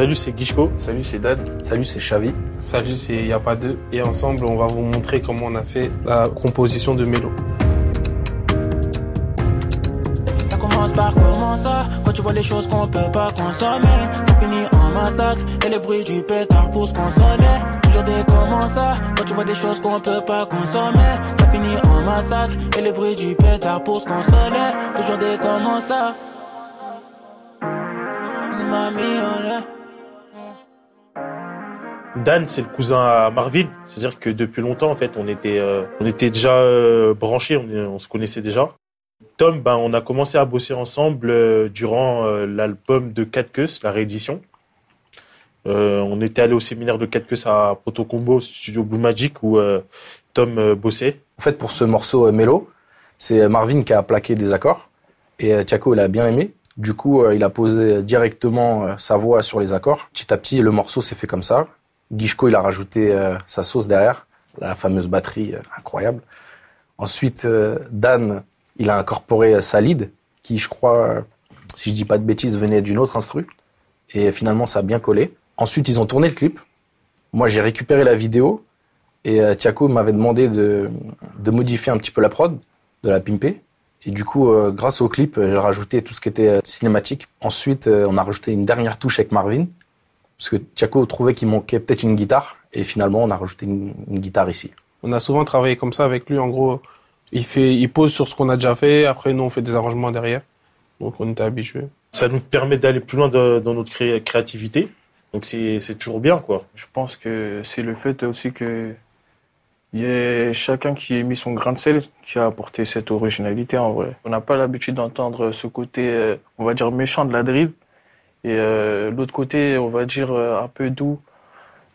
Salut, c'est Guichko. Salut, c'est Dan. Salut, c'est Xavi. Salut, c'est Y'a pas deux. Et ensemble, on va vous montrer comment on a fait la composition de Mélo. Ça commence par comment ça? Quand tu vois les choses qu'on peut pas consommer Ça finit en massacre Et les bruits du pétard pour se consoler Toujours des comment ça? Quand tu vois des choses qu'on peut pas consommer Ça finit en massacre Et les bruits du pétard pour se consoler Toujours des comment ça? Mamie, on l'a Dan, c'est le cousin à Marvin. C'est-à-dire que depuis longtemps, en fait, on était, euh, on était déjà euh, branchés, on, se connaissait déjà. Tom, ben, on a commencé à bosser ensemble euh, durant l'album de Cat Cuss, la réédition. On était allé au séminaire de Cat Cuss à Protocombo, studio Blue Magic, où Tom bossait. En fait, pour ce morceau Mélo, c'est Marvin qui a plaqué des accords et Thiago il a bien aimé. Du coup, il a posé directement sa voix sur les accords. Petit à petit, le morceau s'est fait comme ça. Guichko, il a rajouté euh, sa sauce derrière, la fameuse batterie euh, incroyable. Ensuite, euh, Dan, il a incorporé sa lead, qui, je crois, si je dis pas de bêtises, venait d'une autre instru. Et finalement, ça a bien collé. Ensuite, ils ont tourné le clip. Moi, j'ai récupéré la vidéo et Thiago m'avait demandé de, de modifier un petit peu la prod, de la pimper. Et du coup, grâce au clip, j'ai rajouté tout ce qui était cinématique. Ensuite, on a rajouté une dernière touche avec Marvin, parce que Thiago trouvait qu'il manquait peut-être une guitare. Et finalement, on a rajouté une, une guitare ici. On a souvent travaillé comme ça avec lui. En gros, il, fait, il pose sur ce qu'on a déjà fait. Après, nous, on fait des arrangements derrière. Donc, on était habitués. Ça nous permet d'aller plus loin de- dans notre cré- créativité. Donc c'est toujours bien, quoi. Je pense que c'est le fait aussi que il y ait chacun qui ait mis son grain de sel qui a apporté cette originalité en vrai. On n'a pas l'habitude d'entendre ce côté, euh, on va dire, méchant de la drill. Et euh, l'autre côté, on va dire, euh, un peu doux,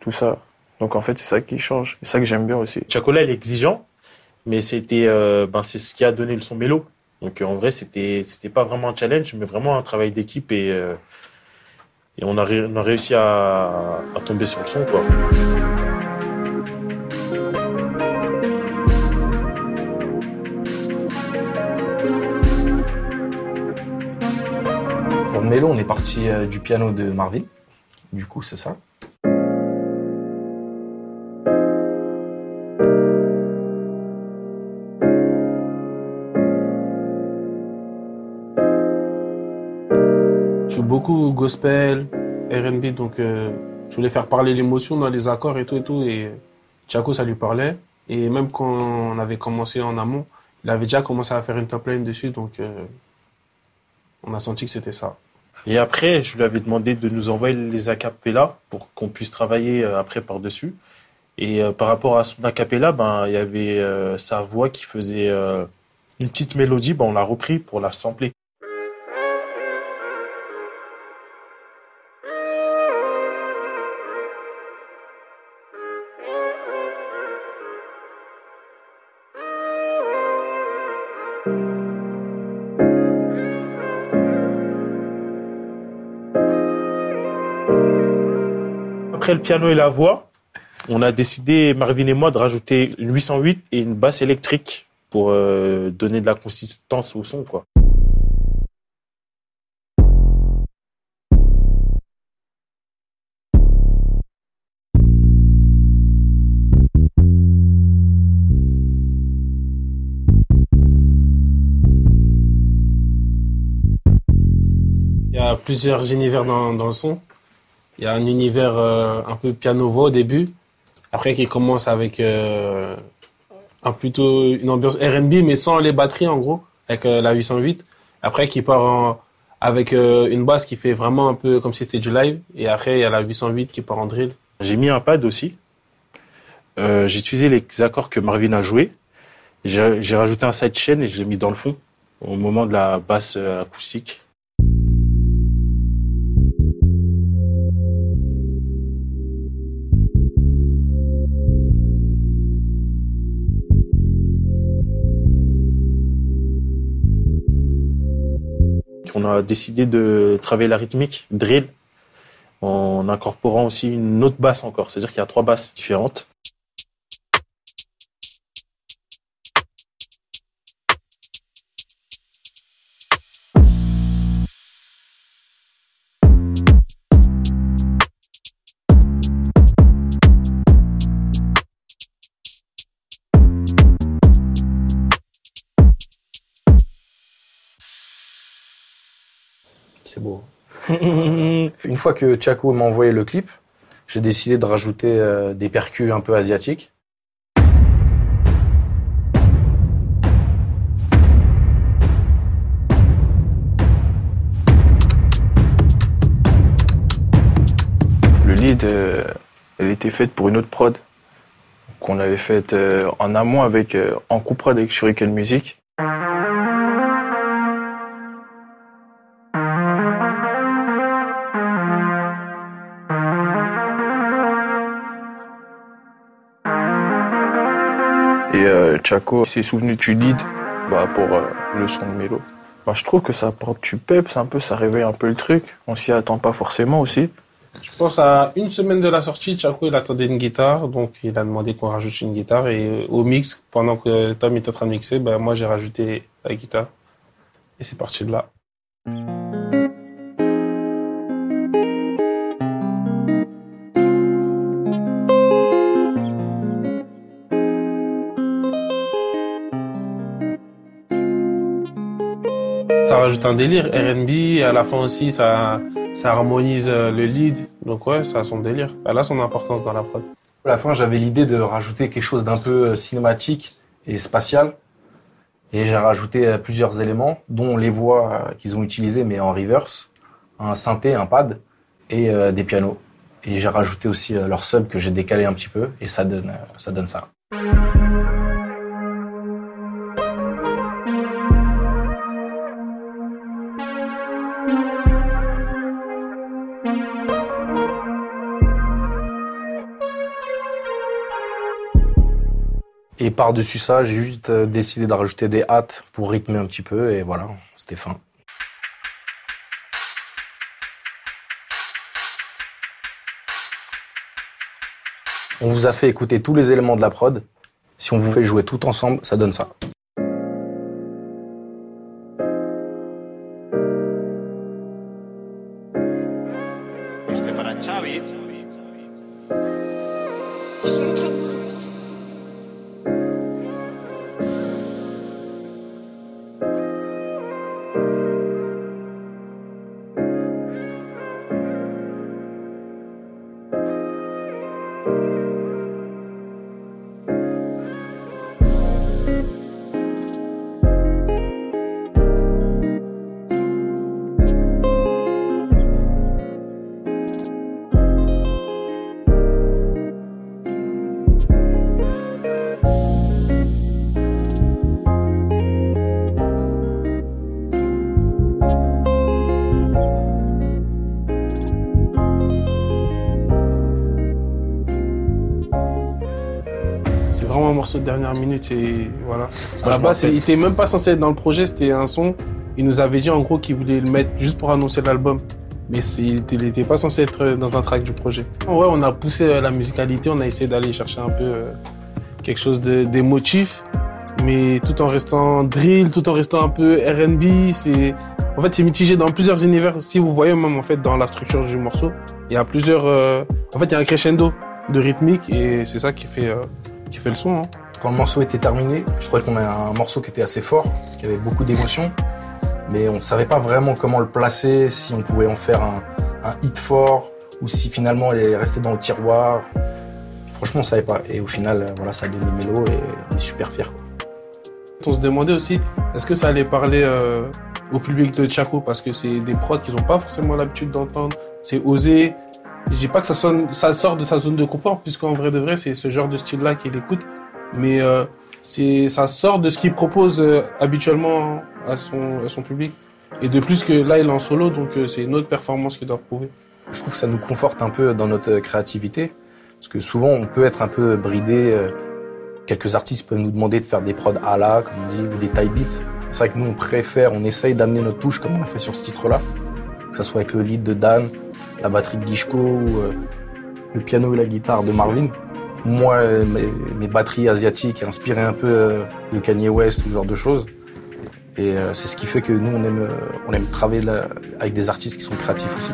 tout ça. Donc en fait, c'est ça qui change. C'est ça que j'aime bien aussi. Chacola, il est exigeant, mais c'était, euh, ben, c'est ce qui a donné le son mélo. Donc en vrai, c'était, c'était pas vraiment un challenge, mais vraiment un travail d'équipe et, on, a réussi à, à tomber sur le son, quoi. Pour Mélo, on est parti euh, du piano de Marvin. Du coup, c'est ça. Je suis beaucoup gospel, R&B, donc euh, je voulais faire parler l'émotion dans les accords et tout et tout. Et Chaco, ça lui parlait. Et même quand on avait commencé en amont, il avait déjà commencé à faire une top line dessus, donc euh, on a senti que c'était ça. Et après, je lui avais demandé de nous envoyer les acapellas pour qu'on puisse travailler euh, après par-dessus. Et euh, par rapport à son acapella, ben, il y avait euh, sa voix qui faisait une petite mélodie, ben, on l'a repris pour la sampler. Après le piano et la voix, on a décidé, Marvin et moi, de rajouter une 808 et une basse électrique pour euh, donner de la consistance au son. Il y a plusieurs univers dans le son. Il y a un univers euh, un peu piano-voix au début, après qui commence avec euh, plutôt une ambiance R&B, mais sans les batteries en gros, avec euh, la 808. Après qui part avec une basse qui fait vraiment un peu comme si c'était du live, et après il y a la 808 qui part en drill. J'ai mis un pad aussi. J'ai utilisé les accords que Marvin a joués. J'ai rajouté un sidechain et je l'ai mis dans le fond au moment de la basse acoustique. On a décidé de travailler la rythmique, drill, en incorporant aussi une autre basse encore. C'est-à-dire qu'il y a trois basses différentes. Une fois que Chaco m'a envoyé le clip, j'ai décidé de rajouter euh, des percus un peu asiatiques. Le lead, euh, elle était faite pour une autre prod qu'on avait faite euh, en amont avec en coupe avec Shuriken Music. Chaco s'est souvenu du lead bah, pour euh, le son de Mélo. Bah, je trouve que ça apporte du peps, un peu, ça réveille un peu le truc. On s'y attend pas forcément aussi. Je pense à une semaine de la sortie, Chaco il attendait une guitare, donc il a demandé qu'on rajoute une guitare et euh, au mix, pendant que Tom était en train de mixer, ben, moi j'ai rajouté la guitare et c'est parti de là. Ça rajoute un délire, R&B, à la fin aussi ça, ça harmonise euh, le lead, donc ouais, ça a son délire. Elle a son importance dans la prod. À la fin, j'avais l'idée de rajouter quelque chose d'un peu euh, cinématique et spatial. Et j'ai rajouté euh, plusieurs éléments, dont les voix qu'ils ont utilisées, mais en reverse, un synthé, un pad et des pianos. Et j'ai rajouté aussi leur sub que j'ai décalé un petit peu, et ça donne ça. Et par-dessus ça, j'ai juste euh, décidé de rajouter des hâtes pour rythmer un petit peu, et voilà, c'était fin. On vous a fait écouter tous les éléments de la prod. Si on vous fait jouer tout ensemble, ça donne ça. C'est vraiment un morceau de dernière minute et voilà. À la base, il était même pas censé être dans le projet, c'était un son. Il nous avait dit en gros qu'il voulait le mettre juste pour annoncer l'album. Mais il n'était pas censé être dans un track du projet. Ouais, on a poussé euh, la musicalité, on a essayé d'aller chercher un peu euh, quelque chose de- d'émotif, mais tout en restant drill, tout en restant un peu R&B. C'est en fait c'est mitigé dans plusieurs univers. Si vous voyez même en fait dans la structure du morceau, il y a plusieurs. euh, En fait, il y a un crescendo de rythmique et c'est ça qui fait euh, qui fait le son. hein. Quand le morceau était terminé, je trouvais qu'on avait un morceau qui était assez fort, qui avait beaucoup d'émotions, mais on ne savait pas vraiment comment le placer, si on pouvait en faire un, un hit fort, ou si finalement il est resté dans le tiroir. Franchement, on ne savait pas. Et au final, euh, voilà, ça a donné Mélo et on est super fiers. quoi. On se demandait aussi, est-ce que ça allait parler euh, au public de Chaco? Parce que c'est des prods qu'ils n'ont pas forcément l'habitude d'entendre. C'est osé. Je dis pas que ça, sort de sa zone de confort, puisqu'en vrai de vrai, c'est ce genre de style-là qu'il écoute. Mais euh, ça sort de ce qu'il propose euh, habituellement à son, public. Et de plus que là, il est en solo, donc euh, c'est une autre performance qu'il doit prouver. Je trouve que ça nous conforte un peu dans notre créativité, parce que souvent on peut être un peu bridé. Quelques artistes peuvent nous demander de faire des prods à la, comme on dit, ou des type beats. C'est vrai que nous on préfère, on essaye d'amener notre touche comme on a fait sur ce titre-là, que ce soit avec le lead de Dan, la batterie de Gishko euh, le piano et la guitare de Marvin. Moi, mes, batteries asiatiques inspirées un peu euh, de Kanye West ce genre de choses. Et euh, c'est ce qui fait que nous on aime, travailler avec des artistes qui sont créatifs aussi.